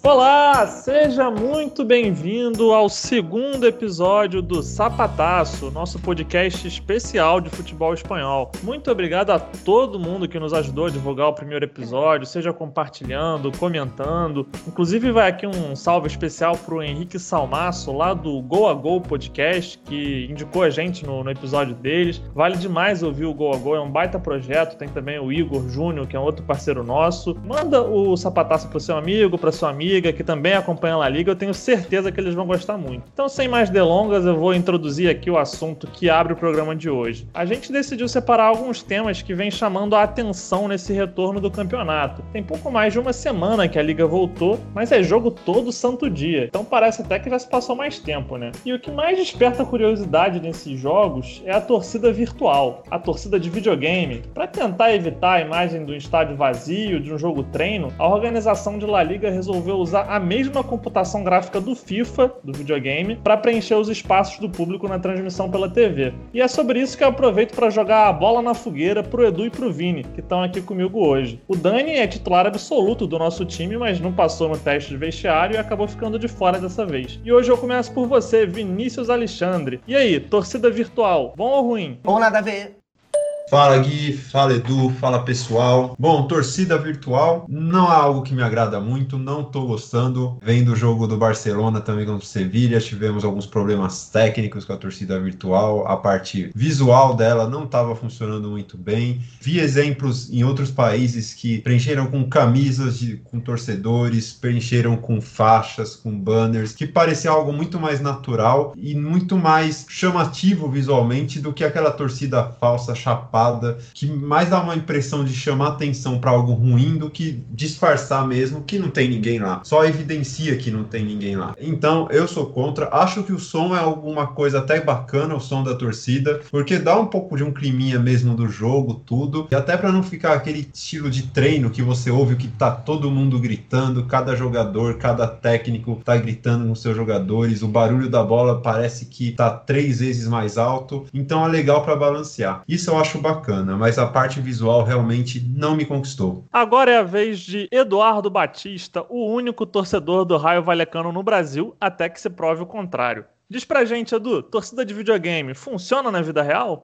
Olá, seja muito bem-vindo ao segundo episódio do Sapataço, nosso podcast especial de futebol espanhol. Muito obrigado a todo mundo que nos ajudou a divulgar o primeiro episódio, seja compartilhando, comentando. Inclusive vai aqui um salve especial para o Henrique Salmaço, lá do Go a Go Podcast, que indicou a gente no, no episódio deles. Vale demais ouvir o Go a Go, é um baita projeto. Tem também o Igor Júnior, que é um outro parceiro nosso. Manda o Sapataço para seu amigo, para sua amiga Que também acompanha a La Liga, eu tenho certeza que eles vão gostar muito. Então, sem mais delongas, eu vou introduzir aqui o assunto que abre o programa de hoje. A gente decidiu separar alguns temas que vêm chamando a atenção nesse retorno do campeonato. Tem pouco mais de uma semana que a Liga voltou, mas é jogo todo santo dia, então parece até que já se passou mais tempo, né? E o que mais desperta curiosidade nesses jogos é a torcida virtual, a torcida de videogame. Para tentar evitar a imagem do estádio vazio de um jogo treino, a organização de La Liga resolveu usar a mesma computação gráfica do FIFA, do videogame, para preencher os espaços do público na transmissão pela TV. E é sobre isso que eu aproveito para jogar a bola na fogueira pro Edu e pro Vini, que estão aqui comigo hoje. O Dani é titular absoluto do nosso time, mas não passou no teste de vestiário e acabou ficando de fora dessa vez. E hoje eu começo por você, Vinícius Alexandre. E aí, torcida virtual, bom ou ruim? Bom nada a ver. Fala Gui, fala Edu, fala pessoal. Bom, torcida virtual não é algo que me agrada muito, não tô gostando. Vendo o jogo do Barcelona também contra o Sevilha, tivemos alguns problemas técnicos com a torcida virtual, a parte visual dela não estava funcionando muito bem. Vi exemplos em outros países que preencheram com camisas de, com torcedores, preencheram com faixas, com banners, que parecia algo muito mais natural e muito mais chamativo visualmente do que aquela torcida falsa chapada que mais dá uma impressão de chamar atenção para algo ruim do que disfarçar mesmo que não tem ninguém lá. Só evidencia que não tem ninguém lá. Então, eu sou contra. Acho que o som é alguma coisa até bacana, o som da torcida, porque dá um pouco de um climinha mesmo do jogo, tudo. E até para não ficar aquele estilo de treino que você ouve que tá todo mundo gritando, cada jogador, cada técnico tá gritando nos seus jogadores, o barulho da bola parece que tá três vezes mais alto. Então é legal para balancear. Isso eu acho bacana, mas a parte visual realmente não me conquistou. Agora é a vez de Eduardo Batista, o único torcedor do Raio Valecano no Brasil, até que se prove o contrário. Diz pra gente, Edu, torcida de videogame funciona na vida real?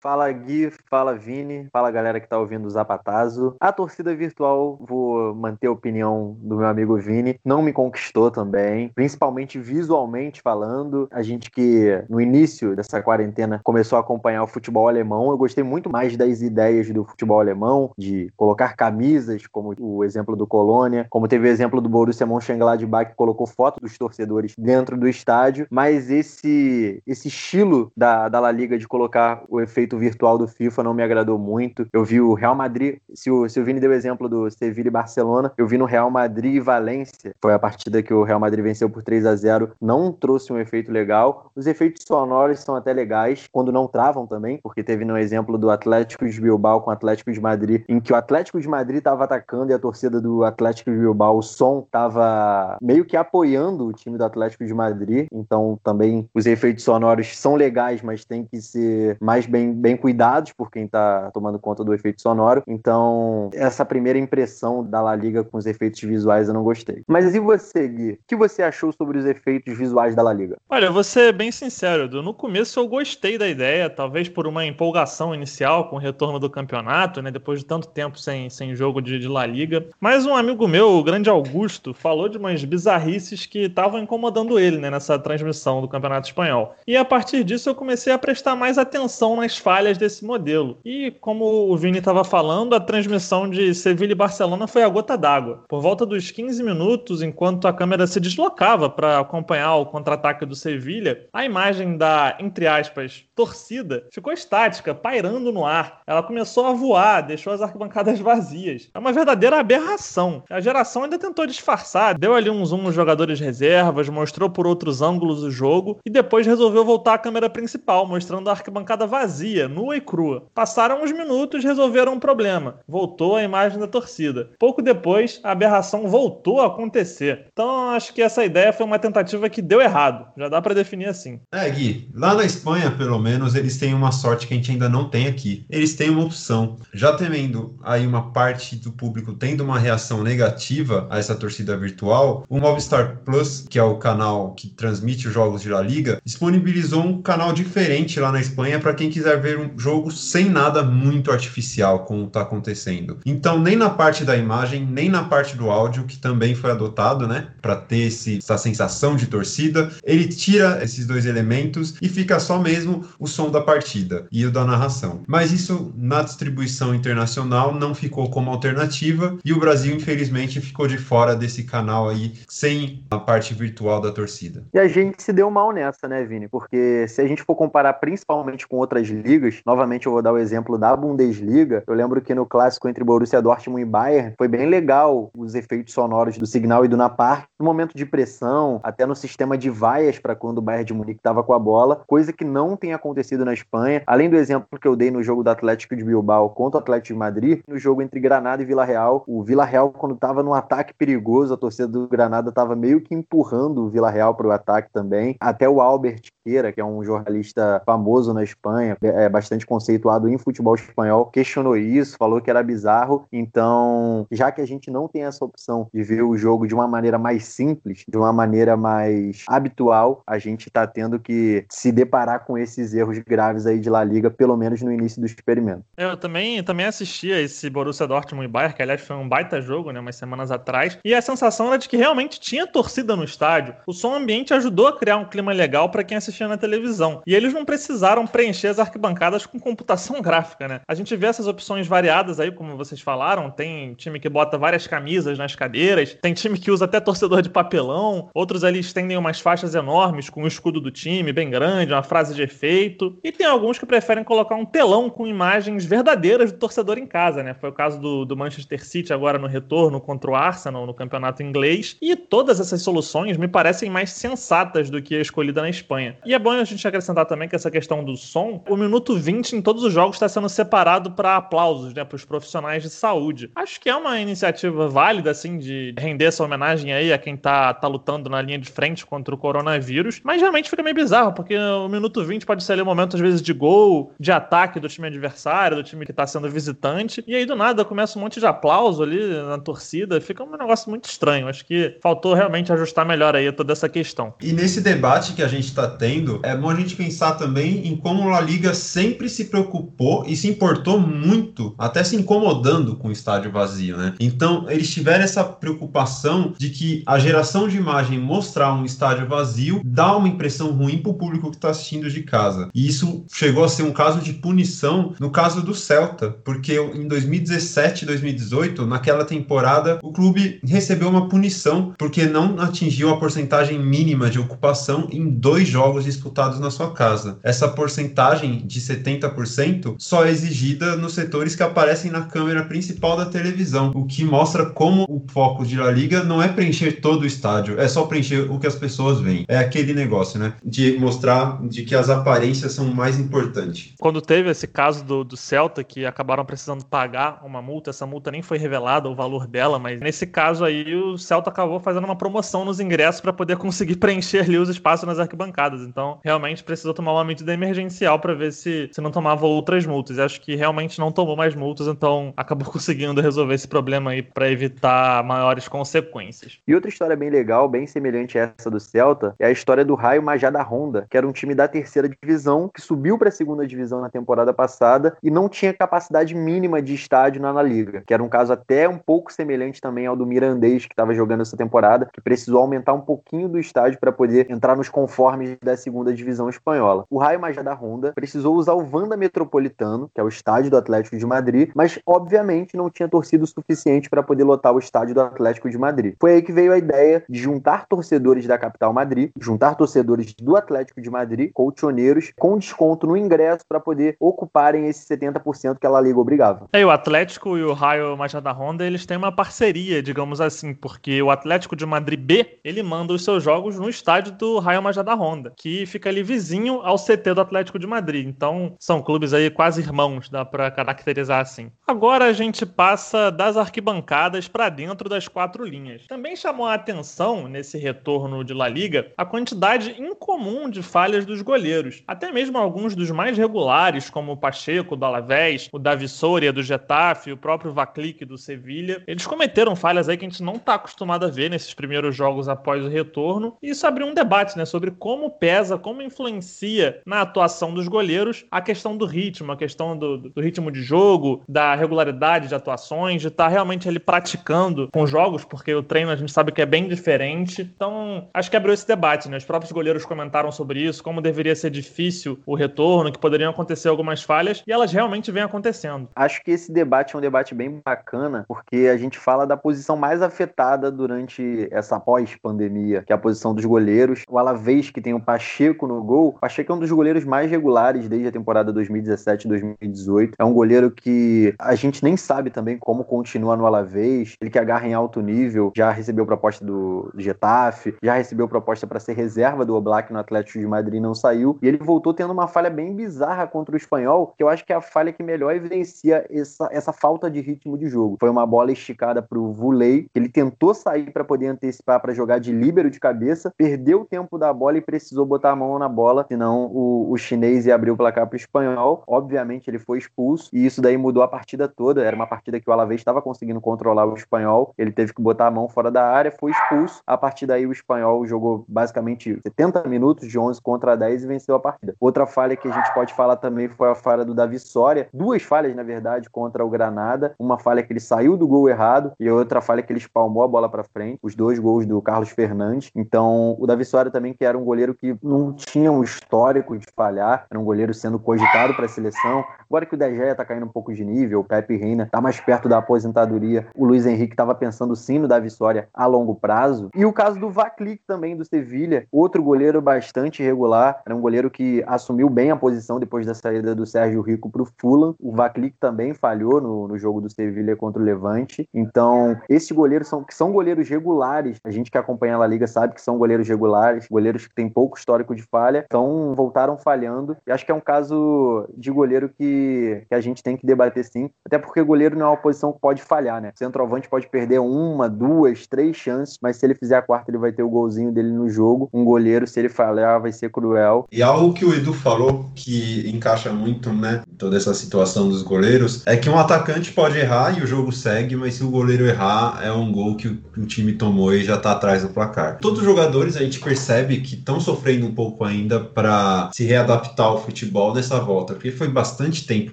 Fala Gui, fala Vini, fala galera que tá ouvindo o Zapatazo. A torcida virtual, vou manter a opinião do meu amigo Vini, não me conquistou também, principalmente visualmente falando. A gente que no início dessa quarentena começou a acompanhar o futebol alemão, eu gostei muito mais das ideias do futebol alemão, de colocar camisas, como o exemplo do Colônia, como teve o exemplo do Borussia Mönchengladbach que colocou foto dos torcedores dentro do estádio, mas esse esse estilo da, da La Liga de colocar o efeito efeito virtual do FIFA não me agradou muito. Eu vi o Real Madrid, se o, se o Vini deu o exemplo do Sevilla e Barcelona, eu vi no Real Madrid e Valência, foi a partida que o Real Madrid venceu por 3 a 0 não trouxe um efeito legal. Os efeitos sonoros são até legais, quando não travam também, porque teve no exemplo do Atlético de Bilbao com o Atlético de Madrid, em que o Atlético de Madrid estava atacando e a torcida do Atlético de Bilbao, o som estava meio que apoiando o time do Atlético de Madrid, então também os efeitos sonoros são legais, mas tem que ser mais bem bem cuidados por quem está tomando conta do efeito sonoro. Então, essa primeira impressão da La Liga com os efeitos visuais eu não gostei. Mas e você, Gui? O que você achou sobre os efeitos visuais da La Liga? Olha, vou ser bem sincero, Edu. No começo eu gostei da ideia, talvez por uma empolgação inicial com o retorno do campeonato, né? Depois de tanto tempo sem, sem jogo de, de La Liga. Mas um amigo meu, o grande Augusto, falou de umas bizarrices que estavam incomodando ele, né? Nessa transmissão do Campeonato Espanhol. E a partir disso eu comecei a prestar mais atenção nas falhas desse modelo. E como o Vini estava falando, a transmissão de Sevilha e Barcelona foi a gota d'água. Por volta dos 15 minutos, enquanto a câmera se deslocava para acompanhar o contra-ataque do Sevilha, a imagem da, entre aspas, torcida ficou estática, pairando no ar. Ela começou a voar, deixou as arquibancadas vazias. É uma verdadeira aberração. A geração ainda tentou disfarçar, deu ali um zoom nos jogadores reservas, mostrou por outros ângulos o jogo e depois resolveu voltar à câmera principal, mostrando a arquibancada vazia vazia, nua e crua. Passaram uns minutos, resolveram um problema. Voltou a imagem da torcida. Pouco depois, a aberração voltou a acontecer. Então, acho que essa ideia foi uma tentativa que deu errado. Já dá para definir assim. É, Gui, lá na Espanha, pelo menos, eles têm uma sorte que a gente ainda não tem aqui. Eles têm uma opção. Já temendo aí uma parte do público tendo uma reação negativa a essa torcida virtual, o Movistar Plus, que é o canal que transmite os jogos de La Liga, disponibilizou um canal diferente lá na Espanha para quem quiser ver um jogo sem nada muito artificial, como está acontecendo. Então, nem na parte da imagem, nem na parte do áudio, que também foi adotado, né, para ter esse, essa sensação de torcida, ele tira esses dois elementos e fica só mesmo o som da partida e o da narração. Mas isso na distribuição internacional não ficou como alternativa e o Brasil, infelizmente, ficou de fora desse canal aí, sem a parte virtual da torcida. E a gente se deu mal nessa, né, Vini? Porque se a gente for comparar principalmente com outras ligas, novamente eu vou dar o exemplo da Bundesliga. Eu lembro que no clássico entre Borussia Dortmund e Bayern foi bem legal os efeitos sonoros do Signal e do Napar no momento de pressão, até no sistema de vaias para quando o Bayern de Munique estava com a bola, coisa que não tem acontecido na Espanha. Além do exemplo que eu dei no jogo do Atlético de Bilbao contra o Atlético de Madrid, no jogo entre Granada e Vila Real, o Vila Real quando estava no ataque perigoso, a torcida do Granada estava meio que empurrando o Vila Real para o ataque também. Até o Albert Queira, que é um jornalista famoso na Espanha, é bastante conceituado em futebol espanhol, questionou isso, falou que era bizarro. Então, já que a gente não tem essa opção de ver o jogo de uma maneira mais simples, de uma maneira mais habitual, a gente está tendo que se deparar com esses erros graves aí de La Liga, pelo menos no início do experimento. Eu também, também assisti a esse Borussia Dortmund e Bayern, que aliás foi um baita jogo, né, umas semanas atrás, e a sensação era de que realmente tinha torcida no estádio. O som ambiente ajudou a criar um clima legal para quem assistia na televisão. E eles não precisaram preencher as arquibancadas com computação gráfica, né? A gente vê essas opções variadas aí, como vocês falaram, tem time que bota várias camisas nas cadeiras, tem time que usa até torcedor de papelão, outros ali estendem umas faixas enormes com o escudo do time bem grande, uma frase de efeito, e tem alguns que preferem colocar um telão com imagens verdadeiras do torcedor em casa, né? Foi o caso do, do Manchester City agora no retorno contra o Arsenal no campeonato inglês, e todas essas soluções me parecem mais sensatas do que a escolhida na Espanha. E é bom a gente acrescentar também que essa questão do som, o minuto 20 em todos os jogos está sendo separado para aplausos, né, para os profissionais de saúde. Acho que é uma iniciativa válida, assim, de render essa homenagem aí a quem tá, tá lutando na linha de frente contra o coronavírus, mas realmente fica meio bizarro, porque o minuto 20 pode ser ali um momento, às vezes, de gol, de ataque do time adversário, do time que tá sendo visitante, e aí do nada começa um monte de aplauso ali na torcida, fica um negócio muito estranho. Acho que faltou realmente ajustar melhor aí toda essa questão. E nesse debate que a gente está tendo, é bom a gente pensar também em como a Liga sempre se preocupou e se importou muito, até se incomodando com o estádio vazio, né? Então, eles tiveram essa preocupação de que a geração de imagem mostrar um estádio vazio dá uma impressão ruim para o público que está assistindo de casa. E isso chegou a ser um caso de punição no caso do Celta, porque em 2017 2018, naquela temporada, o clube recebeu uma punição porque não atingiu a porcentagem mínima de ocupação em dois jogos disputados na sua casa. Essa porcentagem de 70% só é exigida nos setores que aparecem na câmera principal da televisão, o que mostra como o foco de La Liga não é preencher todo o estádio, é só preencher o que as pessoas veem. É aquele negócio, né? De mostrar de que as aparências são mais importantes. Quando teve esse caso do, do Celta, que acabaram precisando pagar uma multa, essa multa nem foi revelada o valor dela, mas nesse caso aí o Celta acabou fazendo uma promoção nos ingressos para poder conseguir preencher ali os espaços nas arquibancadas. Então, realmente precisou tomar uma medida emergencial para ver se, se não tomava outras multas. E acho que realmente não tomou mais multas, então acabou conseguindo resolver esse problema aí para evitar maiores consequências. E outra história bem legal, bem semelhante a essa do Celta, é a história do Raio Majada Honda, que era um time da terceira divisão que subiu para a segunda divisão na temporada passada e não tinha capacidade mínima de estádio na, liga, que era um caso até um pouco semelhante também ao do Mirandês que estava jogando essa temporada, que precisou aumentar um pouquinho do estádio para poder entrar nos conformes da segunda divisão espanhola. O Raio Majada Honda precisou usar o Vanda Metropolitano, que é o estádio do Atlético de Madrid, mas obviamente não tinha torcida o suficiente para poder lotar o estádio do Atlético de Madrid. Foi aí que veio a ideia de juntar torcedores da capital Madrid, juntar torcedores do Atlético de Madrid, colchoneiros, com desconto no ingresso para poder ocuparem esse 70% que a La Liga obrigava. É, o Atlético e o Raio Majada Honda, eles têm uma parceria, digamos assim, porque o Atlético de Madrid B, ele manda os seus jogos no estádio do Raio Majada Honda, que fica ali vizinho ao CT do Atlético de Madrid. Então, Então, são clubes aí quase irmãos, dá para caracterizar assim. Agora a gente passa das arquibancadas para dentro das quatro linhas. Também chamou a atenção nesse retorno de La Liga a quantidade incomum de falhas dos goleiros. Até mesmo alguns dos mais regulares, como o Pacheco do Alavés, o Davi Soria do Getafe, o próprio Vaclic do Sevilha, eles cometeram falhas aí que a gente não está acostumado a ver nesses primeiros jogos após o retorno. E isso abriu um debate, né, sobre como pesa, como influencia na atuação dos goleiros a questão do ritmo, a questão do, do ritmo de jogo, da regularidade de atuações, de estar tá realmente ali praticando com jogos, porque o treino a gente sabe que é bem diferente. Então, acho que abriu esse debate, né? Os próprios goleiros comentaram sobre isso, como deveria ser difícil o retorno, que poderiam acontecer algumas falhas, e elas realmente vêm acontecendo. Acho que esse debate é um debate bem bacana, porque a gente fala da posição mais afetada durante essa pós-pandemia, que é a posição dos goleiros. O Alavés, que tem o Pacheco no gol, o Pacheco é um dos goleiros mais regulares desde a temporada 2017-2018. É um goleiro que a gente nem sabe também como continua no Alavés. Ele que agarra em alto nível, já recebeu proposta do Getafe, já recebeu proposta para ser reserva do Oblak no Atlético de Madrid, não saiu. E ele voltou tendo uma falha bem bizarra contra o Espanhol, que eu acho que é a falha que melhor evidencia essa, essa falta de ritmo de jogo. Foi uma bola esticada para o Vulei, que ele tentou sair para poder antecipar para jogar de líbero de cabeça, perdeu o tempo da bola e precisou botar a mão na bola, senão o, o chinês ia abrir o placar para o espanhol. Obviamente ele foi expulso e isso daí mudou a partida toda. Era uma partida que o Alavés estava conseguindo controlar o espanhol, ele teve que botar a mão fora da área, foi expulso. A partir daí o espanhol jogou basicamente 70 minutos de 11 contra 10 e venceu a partida. Outra falha que a gente pode falar também foi a falha do Davi Soria, duas falhas na verdade contra o Granada, uma falha que ele saiu do gol errado e outra falha que ele espalmou a bola para frente, os dois gols do Carlos Fernandes. Então, o Davi Soria também que era um goleiro que não tinha um histórico de falhar, era um goleiro sendo cogitado para a seleção. Agora que o De Gea tá caindo um pouco de nível, o Pepe Reina tá mais perto da aposentadoria, o Luiz Henrique estava pensando sim no Davi Soria a longo prazo. E o caso do Vaclic também do Sevilha, outro goleiro bastante regular, era um goleiro que assumiu bem a posição depois da saída do Sérgio Rico para o Fulham. O Vaclic também falhou no, no jogo do Sevilha contra o Levante. Então, esses goleiros são que são goleiros regulares. A gente que acompanha a La Liga sabe que são goleiros regulares, goleiros que têm pouco histórico de falha, então voltaram falhando. E acho que é um caso de goleiro que, que a gente tem que debater sim, até porque goleiro não é uma posição que pode falhar, né? Centroavante pode perder uma, duas, três chances, mas se ele fizer a quarta, ele vai ter o golzinho dele no jogo. Um goleiro, se ele falhar, vai ser cruel. E algo que o Edu falou que encaixa muito, né, toda essa situação dos goleiros, é que um atacante pode errar e o jogo segue, mas se o goleiro errar, é um gol que o, time tomou e já tá atrás do placar. Todos os jogadores a gente percebe que estão sofrendo um pouco ainda para se readaptar ao futebol nessa volta, porque foi bastante tempo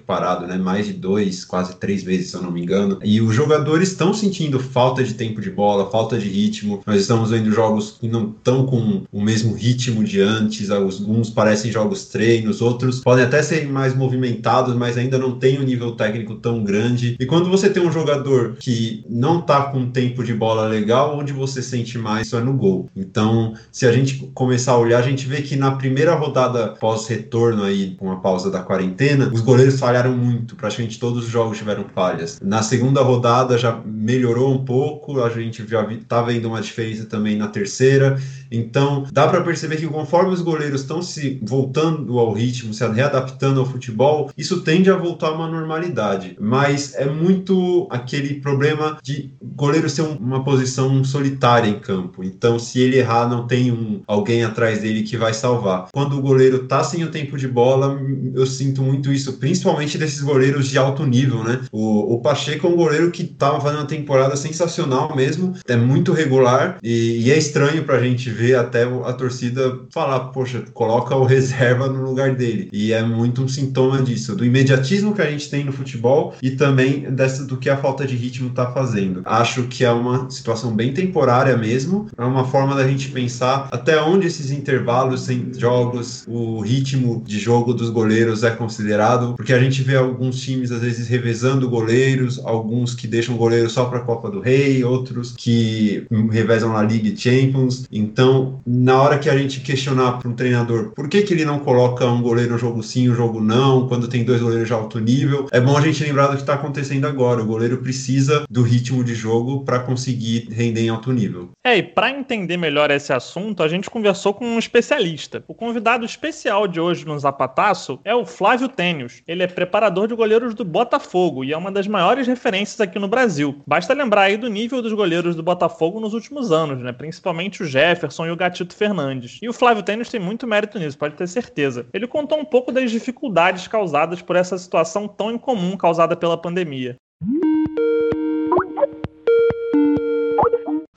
parado, né? Mais de dois, quase três vezes, se eu não me engano. E os jogadores estão sentindo falta de tempo de bola, falta de ritmo. Nós estamos vendo jogos que não estão com o mesmo ritmo de antes. Alguns parecem jogos treinos, outros podem até ser mais movimentados, mas ainda não tem um nível técnico tão grande. E quando você tem um jogador que não tá com tempo de bola legal, onde você sente mais isso é no gol. Então, se a gente começar a olhar, a gente vê que na primeira rodada pós-retorno aí, com a pausa da quarentena, os goleiros falharam muito. Praticamente todos os jogos tiveram falhas. Na segunda rodada já melhorou um pouco, a gente já tá vendo uma diferença também na terceira. Então, dá para perceber que conforme os goleiros estão se voltando ao ritmo, se readaptando ao futebol, isso tende a voltar a uma normalidade. Mas é muito aquele problema de goleiro ser uma posição solitária em campo. Então, se ele errar, não tem um, alguém atrás dele que vai salvar. Quando o goleiro tá sem o tempo de bola, eu sinto muito isso, principalmente desses goleiros de alto nível, né? O, o Pacheco é um goleiro que tava fazendo uma temporada sensacional mesmo, é muito regular e, e é estranho pra gente ver até a torcida falar, poxa, coloca o reserva no lugar dele. E é muito um sintoma disso, do imediatismo que a gente tem no futebol e também dessa do que a falta de ritmo está fazendo. Acho que é uma situação bem temporária mesmo, é uma forma da gente pensar até onde esses intervalos sem jogos, o ritmo de jogo dos goleiros é considerado, porque a gente vê alguns times às vezes revezando goleiros, alguns que deixam goleiro só para a Copa do Rei, outros que revezam na Liga Champions. Então, na hora que a gente questionar para um treinador por que, que ele não coloca um goleiro no jogo sim, um jogo não, quando tem dois goleiros de alto nível, é bom a gente lembrar do que está acontecendo agora. O goleiro precisa do ritmo de jogo para conseguir render em alto nível. É, e para entender melhor esse assunto, a gente conversou com um especialista. O convidado especial de hoje no Zapata Sapataço é o Flávio Tênios. Ele é preparador de goleiros do Botafogo e é uma das maiores referências aqui no Brasil. Basta lembrar aí do nível dos goleiros do Botafogo nos últimos anos, né? Principalmente o Jefferson e o Gatito Fernandes. E o Flávio Tênios tem muito mérito nisso, pode ter certeza. Ele contou um pouco das dificuldades causadas por essa situação tão incomum causada pela pandemia.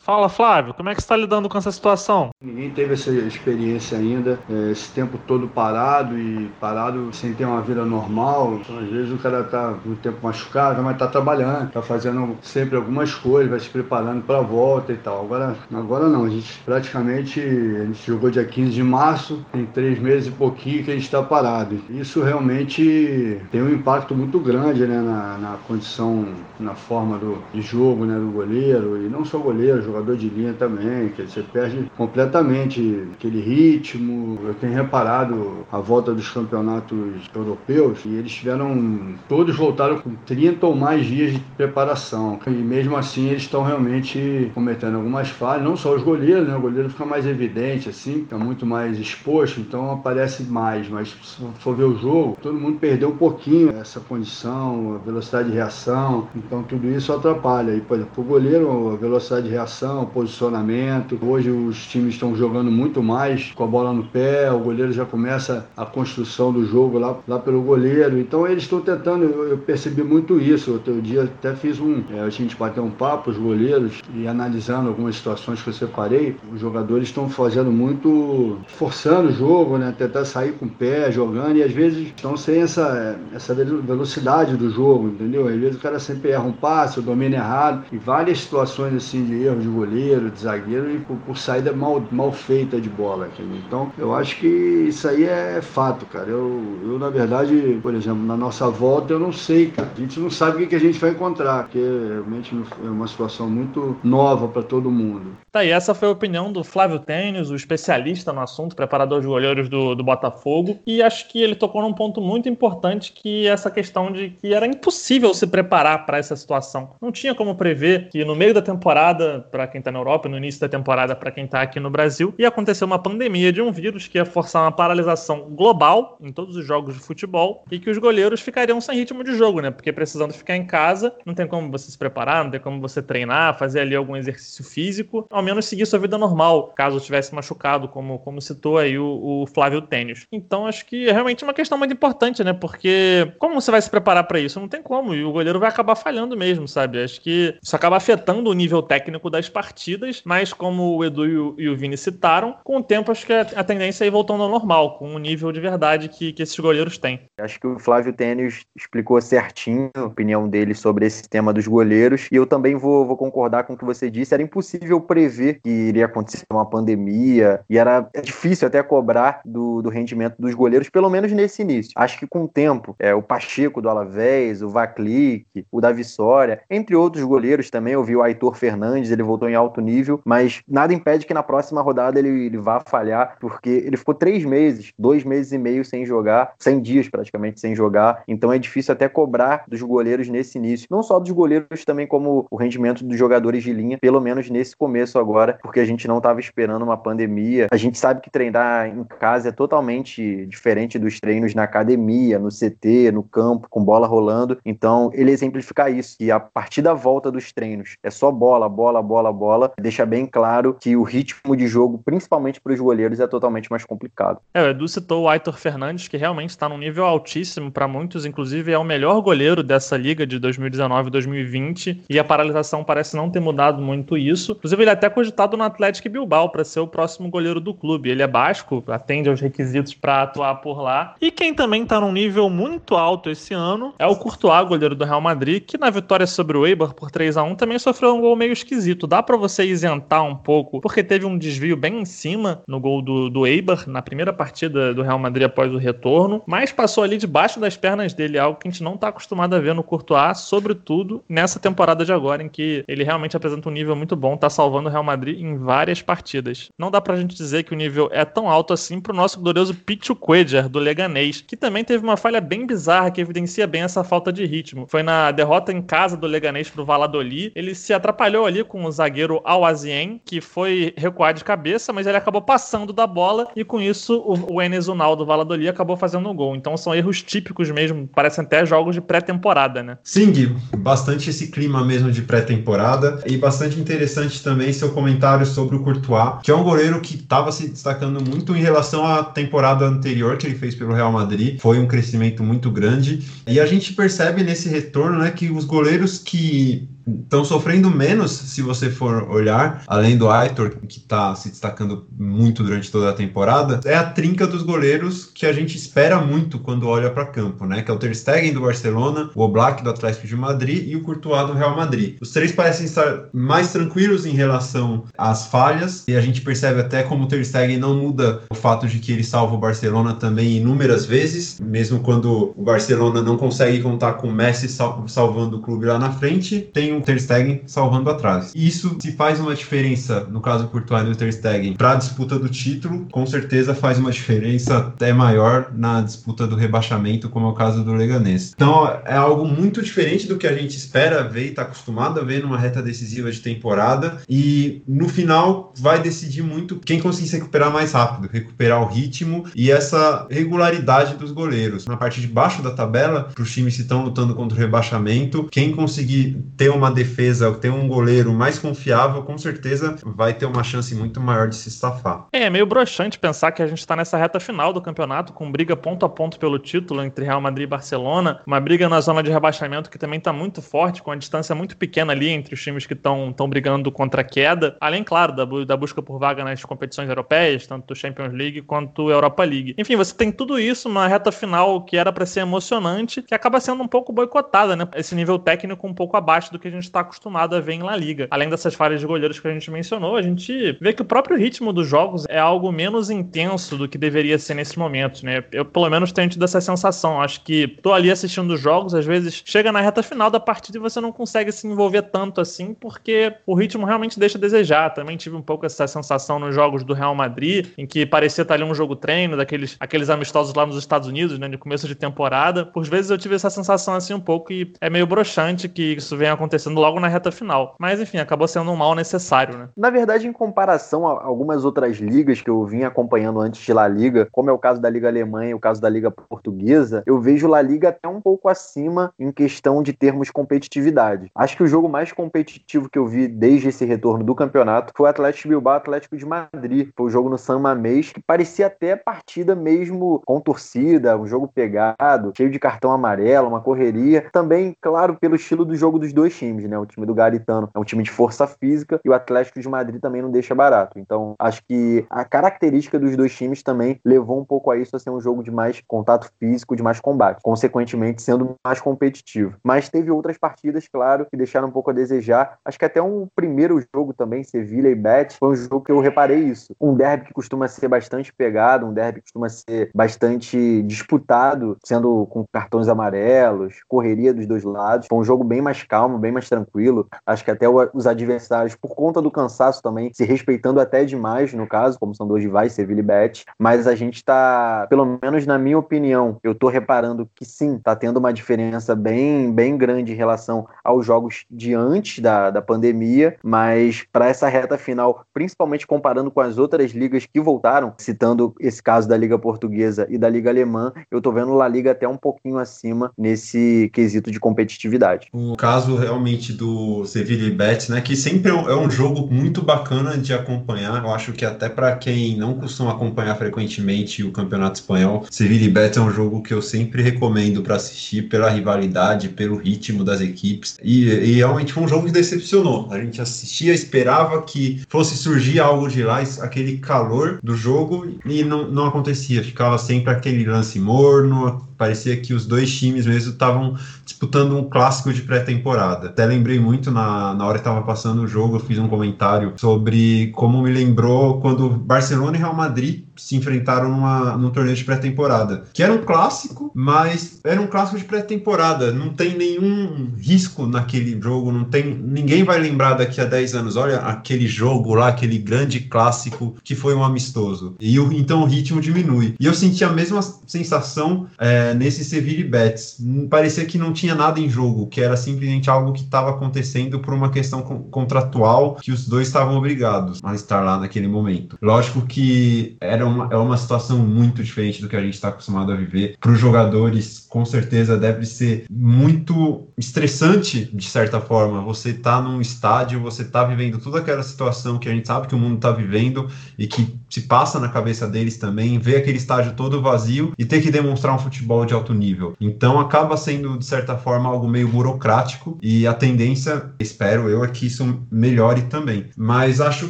Fala, Flávio, como é que está lidando com essa situação? Ninguém teve essa experiência ainda, é, esse tempo todo parado e parado sem ter uma vida normal. Então, às vezes o cara está um tempo machucado, mas está trabalhando, está fazendo sempre algumas coisas, vai se preparando para a volta e tal. Agora, agora não, a gente praticamente a gente jogou dia 15 de março, tem três meses e pouquinho que a gente está parado. Isso realmente tem um impacto muito grande né, na, na condição, na forma do, de jogo né, do goleiro, e não só goleiro, jogador jogador de linha também, que você perde completamente aquele ritmo. Eu tenho reparado a volta dos campeonatos europeus e eles tiveram, todos voltaram com 30 ou mais dias de preparação. E mesmo assim eles estão realmente cometendo algumas falhas, não só os goleiros, né? O goleiro fica mais evidente assim, fica muito mais exposto, então aparece mais. Mas se for ver o jogo, todo mundo perdeu um pouquinho essa condição, a velocidade de reação, então tudo isso atrapalha. E, por exemplo, o goleiro, a velocidade de reação posicionamento. Hoje os times estão jogando muito mais com a bola no pé, o goleiro já começa a construção do jogo lá, lá pelo goleiro. Então eles estão tentando, eu, eu, percebi muito isso. Outro dia até fiz um, é, a gente bateu um papo, os goleiros, e analisando algumas situações que eu separei, os jogadores estão fazendo muito, forçando o jogo, né? Tentar sair com o pé, jogando, e às vezes estão sem essa, essa velocidade do jogo, entendeu? Às vezes o cara sempre erra um passe, o domínio errado, e várias situações assim de erro de goleiro, de zagueiro e por, por saída mal, mal feita de bola. Entendeu? Então, eu acho que isso aí é fato, cara. Eu, eu, na verdade, por exemplo, na nossa volta, eu não sei, cara. A gente não sabe o que a gente vai encontrar, porque realmente é uma situação muito nova para todo mundo. Tá, e essa foi a opinião do Flávio Tênis, o especialista no assunto, preparador de goleiros do, do Botafogo, e acho que ele tocou num ponto muito importante, que é essa questão de que era impossível se preparar para essa situação. Não tinha como prever que no meio da temporada, para quem está na Europa, no início da temporada para quem está aqui no Brasil, ia acontecer uma pandemia de um vírus que ia forçar uma paralisação global em todos os jogos de futebol e que os goleiros ficariam sem ritmo de jogo, né? Porque precisando ficar em casa, não tem como você se preparar, não tem como você treinar, fazer ali algum exercício físico, ao menos seguir sua vida normal, caso tivesse machucado, como, como citou aí o, o Flávio Tênis. Então acho que é realmente uma questão muito importante, né? Porque como você vai se preparar para isso? Não tem como, e o goleiro vai acabar falhando mesmo, sabe? Acho que isso acaba afetando o nível técnico das partidas, mas como o Edu e o, e o Vini citaram, com o tempo acho que a, tendência é ir voltando ao normal, com o nível de verdade que, que esses goleiros têm. Acho que o Flávio Tênis explicou certinho a opinião dele sobre esse tema dos goleiros, e eu também vou, vou concordar com o que você disse. Era impossível prever que iria acontecer uma pandemia, e era difícil até cobrar do, do rendimento dos goleiros, pelo menos nesse início. Acho que com o tempo, é, o Pacheco do Alavés, o Vaclic, o Davi Soria, entre outros goleiros também, eu vi o Aitor Fernandes, ele voltou em alto nível, mas nada impede que na próxima rodada ele, ele vá falhar, porque ele ficou três meses, dois meses e meio sem jogar, cem dias praticamente sem jogar, então é difícil até cobrar dos goleiros nesse início, não só dos goleiros, também como o rendimento dos jogadores de linha, pelo menos nesse começo agora, porque a gente não estava esperando uma pandemia. A gente sabe que treinar em casa é totalmente diferente dos treinos na academia, no CT, no campo, com bola rolando. Então, ele exemplifica isso, que a partir da volta dos treinos é só bola, bola, bola, bola, deixa bem claro que o ritmo de jogo, principalmente para os goleiros, é totalmente mais complicado. É, o Edu citou o Aitor Fernandes, que realmente está num nível altíssimo para muitos, inclusive é o melhor goleiro dessa liga de 2019 e 2020, a paralisação parece não ter mudado muito isso. Inclusive, ele é até cogitado no Atlético Bilbao para ser o próximo goleiro do clube. Ele é basco, atende aos requisitos para atuar por lá. E quem também está num nível muito alto esse ano é o Courtois, goleiro do Real Madrid, que na vitória sobre o Eibar por 3 a 1 também sofreu um gol meio esquisito. Dá para você isentar um pouco, porque teve um desvio bem em cima no gol do, do Eibar, na primeira partida do Real Madrid após o retorno, mas passou ali debaixo das pernas dele, algo que a gente não está acostumado a ver no Courtois, sobretudo nessa temporada de agora, em que ele realmente apresenta um nível muito bom, está salvando o Real Madrid em várias partidas. Não dá pra gente dizer que o nível é tão alto assim pro nosso glorioso Pichu Quedger, do Leganês, que também teve uma falha bem bizarra que evidencia bem essa falta de ritmo. Foi na derrota em casa do Leganês pro Valladolid, ele se atrapalhou ali com o zagueiro zagueiro Awazien, que foi recuar de cabeça, mas ele acabou passando da bola e com isso o, o Enes Unal do Valladolid acabou fazendo um gol. Então são erros típicos mesmo, parecem até jogos de pré-temporada, né? Sim, Gui, bastante esse clima mesmo de pré-temporada e bastante interessante também seu comentário sobre o Courtois, que é um goleiro que estava se destacando muito em relação à temporada anterior que ele fez pelo Real Madrid. Foi um crescimento muito grande e a gente percebe nesse retorno, né, que os goleiros que estão sofrendo menos se você for olhar, além do Aitor, que está se destacando muito durante toda a temporada, é a trinca dos goleiros que a gente espera muito quando olha para campo, né? Que é o Ter Stegen do Barcelona, o Oblak do Atlético de Madrid e o Courtois do Real Madrid. Os três parecem estar mais tranquilos em relação às falhas e a gente percebe até como o Ter Stegen não muda o fato de que ele salva o Barcelona também inúmeras vezes, mesmo quando o Barcelona não consegue contar com o Messi sal salvando o clube lá na frente, tem o Ter Stegen salvando atrás. Isso se faz uma diferença, no caso Courtois e do Ter Stegen, para a disputa do título, com certeza faz uma diferença até maior na disputa do rebaixamento, como é o caso do Leganês. Então é algo muito diferente do que a gente espera ver e está acostumado a ver numa reta decisiva de temporada e no final vai decidir muito quem conseguir se recuperar mais rápido, recuperar o ritmo e essa regularidade dos goleiros. Na parte de baixo da tabela, para os times que estão lutando contra o rebaixamento, quem conseguir ter uma defesa, ter um goleiro mais confiável, com certeza vai ter uma chance muito maior de se estafar. É meio broxante pensar que a gente está nessa reta final do campeonato, com briga ponto a ponto pelo título entre Real Madrid e Barcelona, uma briga na zona de rebaixamento que também está muito forte, com a distância muito pequena ali entre os times que estão brigando contra a queda, além, claro, da, da busca por vaga nas competições europeias, tanto Champions League quanto Europa League. Enfim, você tem tudo isso numa reta final que era para ser emocionante, que acaba sendo um pouco boicotada, né? Esse nível técnico um pouco abaixo do que a gente está acostumado a ver em La Liga. Além dessas falhas de goleiros que a gente mencionou, a gente vê que o próprio ritmo dos jogos é algo menos intenso do que deveria ser nesse momento, né? Eu, pelo menos, tenho tido essa sensação. Acho que tô ali assistindo os jogos, às vezes chega na reta final da partida e você não consegue se envolver tanto assim, porque o ritmo realmente deixa a desejar. Também tive um pouco essa sensação nos jogos do Real Madrid, em que parecia estar ali um jogo treino, daqueles aqueles amistosos lá nos Estados Unidos, né, de começo de temporada. Por vezes eu tive essa sensação assim um pouco e é meio broxante que isso venha acontecendo logo na reta final. Mas enfim, acabou sendo um mal necessário, né? Na verdade, em comparação a algumas outras ligas que eu vim acompanhando antes de La Liga, como é o caso da Liga Alemã e o caso da Liga Portuguesa, eu vejo La Liga até um pouco acima em questão de termos competitividade. Acho que o jogo mais competitivo que eu vi desde esse retorno do campeonato foi o Atlético Bilbao Atlético de Madrid. Foi o jogo no San Mamés que parecia até partida mesmo com torcida, um jogo pegado, cheio de cartão amarelo, uma correria. Também, claro, pelo estilo do jogo dos dois times, né? O time do Garitano é um time de força física e o Atlético de Madrid também não deixa barato. Então, acho que a característica dos dois times também levou um pouco a isso a ser um jogo de mais contato físico, de mais combate, consequentemente sendo mais competitivo. Mas teve outras partidas, claro, que deixaram um pouco a desejar. Acho que até um primeiro jogo também, Sevilha e Bet, foi um jogo que eu reparei isso. Um derby que costuma ser bastante pegado, um derby que costuma ser bastante disputado, sendo com cartões amarelos, correria dos dois lados. Foi um jogo bem mais calmo, bem mais tranquilo. Acho que até os adversários, por conta do cansaço também, se respeitando até demais, no caso, como são dois rivais, Sevilha e Bet. Mas a gente tá, pelo menos na minha opinião, eu tô reparando que sim, tá tendo uma diferença bem, bem grande em relação aos jogos de antes da, da pandemia, mas para essa reta final, principalmente comparando com as outras ligas que voltaram, citando esse caso da Liga Portuguesa e da Liga Alemã, eu tô vendo La Liga até um pouquinho acima nesse quesito de competitividade. O caso realmente do Sevilla e Betis, né, que sempre é um jogo muito bacana de acompanhar. Eu acho que até para quem não costuma acompanhar frequentemente o Campeonato Espanhol, Sevilla e Betis é um jogo que eu sempre recomendo para assistir pela rivalidade, pelo ritmo das equipes. E, e realmente foi um jogo que decepcionou. A gente assistia, esperava que fosse surgir algo de lá, aquele calor do jogo, e não, não acontecia. Ficava sempre aquele lance morno, parecia que os dois times mesmo estavam disputando um clássico de pré-temporada. Até lembrei muito na, na hora que estava passando o jogo, eu fiz um comentário sobre como me lembrou quando Barcelona e Real Madrid se enfrentaram numa, num torneio de pré-temporada. Que era um clássico, mas era um clássico de pré-temporada. Não tem nenhum risco naquele jogo, não tem. Ninguém vai lembrar daqui a 10 anos. Olha aquele jogo lá, aquele grande clássico que foi um amistoso. E o, então o ritmo diminui. E eu senti a mesma sensação. É, nesse Sevilla Betis. Parecia que não tinha nada em jogo, que era simplesmente algo que estava acontecendo por uma questão contratual que os dois estavam obrigados a estar lá naquele momento. Lógico que era uma, é uma situação muito diferente do que a gente está acostumado a viver. Para os jogadores, com certeza deve ser muito estressante, de certa forma. Você tá num estádio, você tá vivendo toda aquela situação que a gente sabe que o mundo está vivendo e que se passa na cabeça deles também, ver aquele estádio todo vazio e ter que demonstrar um futebol de alto nível. Então acaba sendo, de certa forma, algo meio burocrático e a tendência, espero eu, é que isso melhore também. Mas acho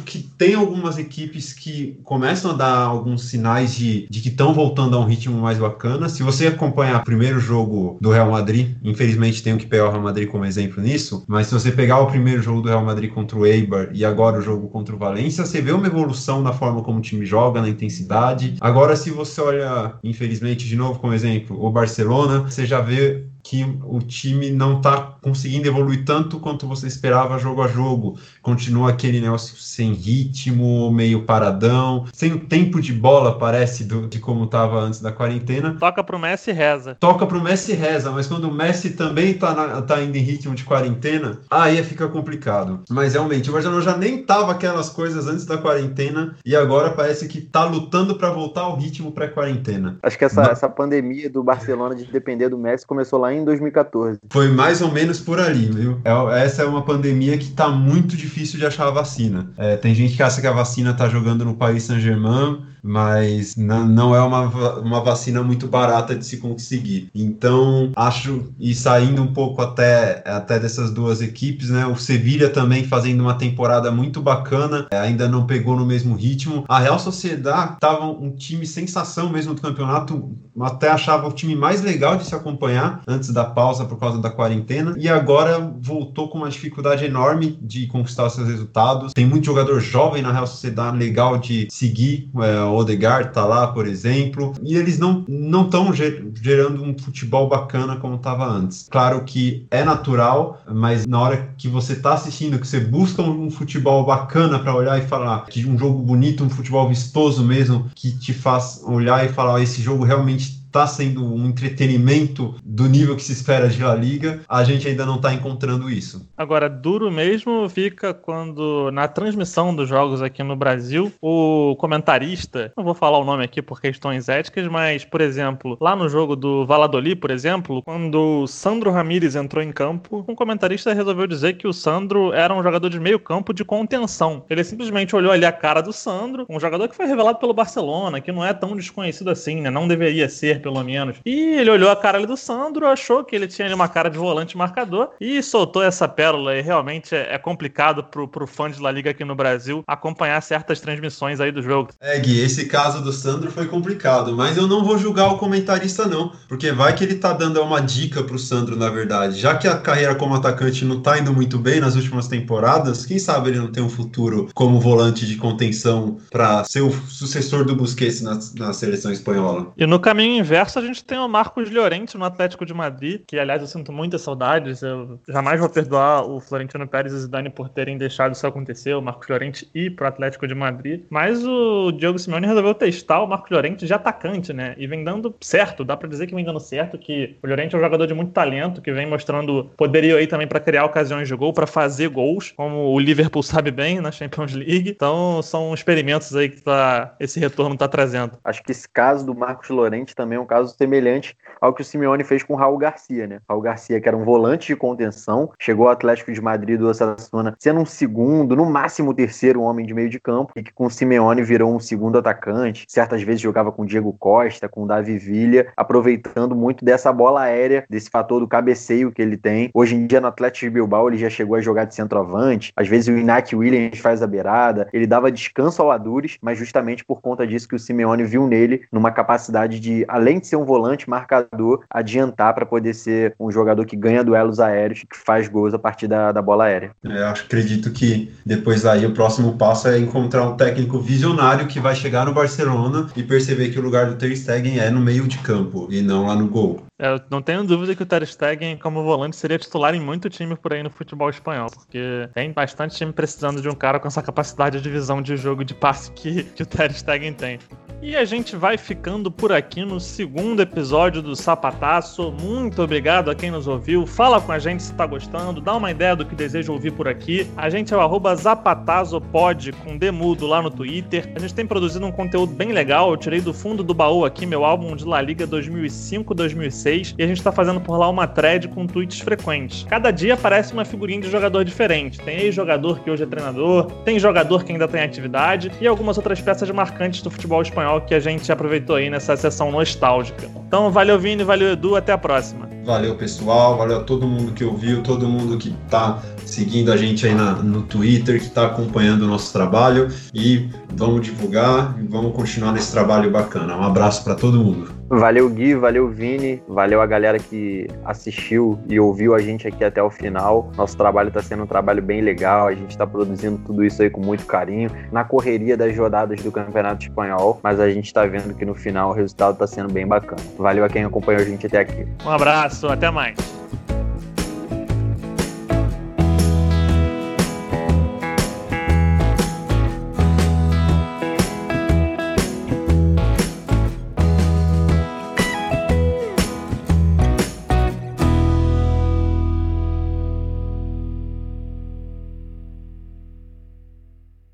que tem algumas equipes que começam a dar alguns sinais de, de que estão voltando a um ritmo mais bacana. Se você acompanhar o primeiro jogo do Real Madrid, infelizmente tenho que pegar o Real Madrid como exemplo nisso, mas se você pegar o primeiro jogo do Real Madrid contra o Eibar e agora o jogo contra o Valência, você vê uma evolução na forma como o time joga, na intensidade. Agora, se você olha, infelizmente, de novo como exemplo, o Barcelona, você já vê que o time não está conseguindo evoluir tanto quanto você esperava jogo a jogo. Continua aquele negócio sem ritmo, meio paradão, sem o tempo de bola, parece, do, de como estava antes da quarentena. Toca pro Messi e reza. Toca pro Messi e reza, mas quando o Messi também está tá indo em ritmo de quarentena, aí fica complicado. Mas realmente, o Barcelona já nem tava aquelas coisas antes da quarentena e agora parece que está lutando para voltar ao ritmo pré-quarentena. Acho que essa, mas... essa pandemia do Barcelona de depender do Messi começou lá em 2014. Foi mais ou menos por ali, viu? É, essa é uma pandemia que tá muito difícil de achar a vacina. É, tem gente que acha que a vacina tá jogando no Paris Saint-Germain, mas não é uma, uma vacina muito barata de se conseguir. Então, acho, e saindo um pouco até, até dessas duas equipes, né? O Sevilha também fazendo uma temporada muito bacana, é, ainda não pegou no mesmo ritmo. A Real Sociedade estava um time sensação mesmo do campeonato, até achava o time mais legal de se acompanhar antes da pausa por causa da quarentena, e agora voltou com uma dificuldade enorme de conquistar seus resultados. Tem muito jogador jovem na Real Sociedade, legal de seguir. É, Odegaard tá lá, por exemplo, e eles não não estão gerando um futebol bacana como estava antes. Claro que é natural, mas na hora que você está assistindo, que você busca um futebol bacana para olhar e falar que um jogo bonito, um futebol vistoso mesmo, que te faz olhar e falar esse jogo realmente está sendo um entretenimento do nível que se espera de La Liga, a gente ainda não está encontrando isso. Agora, duro mesmo fica quando, na transmissão dos jogos aqui no Brasil, o comentarista, não vou falar o nome aqui por questões éticas, mas, por exemplo, lá no jogo do Valladolid, por exemplo, quando o Sandro Ramírez entrou em campo, um comentarista resolveu dizer que o Sandro era um jogador de meio campo de contenção. Ele simplesmente olhou ali a cara do Sandro, um jogador que foi revelado pelo Barcelona, que não é tão desconhecido assim, né? Não deveria ser pelo menos. E ele olhou a cara ali do Sandro, achou que ele tinha ali uma cara de volante marcador e soltou essa pérola. E realmente é, é complicado pro, pro fã de La Liga aqui no Brasil acompanhar certas transmissões aí do jogo. É, Gui, esse caso do Sandro foi complicado, mas eu não vou julgar o comentarista, não, porque vai que ele tá dando uma dica pro Sandro, na verdade. Já que a carreira como atacante não tá indo muito bem nas últimas temporadas, quem sabe ele não tem um futuro como volante de contenção para ser o sucessor do Busquets na, na seleção espanhola. E no caminho inverso, a gente tem o Marcos Llorente no Atlético de Madrid, que aliás eu sinto muitas saudades. Eu jamais vou perdoar o Florentino Pérez e o Zidane por terem deixado isso acontecer, o Marcos Llorente ir pro Atlético de Madrid. Mas o Diego Simeone resolveu testar o Marcos Llorente de atacante, né? E vem dando certo, dá para dizer que vem dando certo, que o Llorente é um jogador de muito talento, que vem mostrando poderia aí também para criar ocasiões de gol, para fazer gols, como o Liverpool sabe bem na Champions League. Então são experimentos aí que tá, esse retorno tá trazendo. Acho que esse caso do Marcos Llorente também um caso semelhante ao que o Simeone fez com o Raul Garcia, né? Raul Garcia, que era um volante de contenção, chegou ao Atlético de Madrid do Osasuna sendo um segundo, no máximo terceiro homem de meio de campo, e que com o Simeone virou um segundo atacante. Certas vezes jogava com Diego Costa, com Davi Villa, aproveitando muito dessa bola aérea, desse fator do cabeceio que ele tem. Hoje em dia no Atlético de Bilbao ele já chegou a jogar de centroavante. Às vezes o Iñaki Williams faz a beirada. Ele dava descanso ao Adures, mas justamente por conta disso que o Simeone viu nele numa capacidade de, além de ser um volante marcador, adiantar para poder ser um jogador que ganha duelos aéreos, que faz gols a partir da, da bola aérea. É, acredito que depois daí o próximo passo é encontrar um técnico visionário que vai chegar no Barcelona e perceber que o lugar do Ter Stegen é no meio de campo e não lá no gol. Eu não tenho dúvida que o Ter Stegen, como volante, seria titular em muito time por aí no futebol espanhol, porque tem bastante time precisando de um cara com essa capacidade de visão de jogo de passe que, que o Ter Stegen tem. E a gente vai ficando por aqui no segundo episódio do Sapataço. Muito obrigado a quem nos ouviu. Fala com a gente se tá gostando, dá uma ideia do que deseja ouvir por aqui. A gente é o zapatazopod com demudo lá no Twitter. A gente tem produzido um conteúdo bem legal. Eu tirei do fundo do baú aqui meu álbum de La Liga 2005-2006 e a gente tá fazendo por lá uma thread com tweets frequentes. Cada dia aparece uma figurinha de jogador diferente. Tem ex-jogador que hoje é treinador, tem jogador que ainda tem atividade e algumas outras peças marcantes do futebol espanhol que a gente aproveitou aí nessa sessão nostálgica. Então, valeu Vini, valeu Edu, até a próxima. Valeu, pessoal. Valeu a todo mundo que ouviu, todo mundo que tá seguindo a gente aí na, no Twitter, que está acompanhando o nosso trabalho. E vamos divulgar e vamos continuar nesse trabalho bacana. Um abraço para todo mundo. Valeu, Gui, valeu, Vini, valeu a galera que assistiu e ouviu a gente aqui até o final. Nosso trabalho está sendo um trabalho bem legal, a gente está produzindo tudo isso aí com muito carinho, na correria das rodadas do Campeonato Espanhol, mas a gente está vendo que no final o resultado está sendo bem bacana. Valeu a quem acompanhou a gente até aqui. Um abraço, até mais.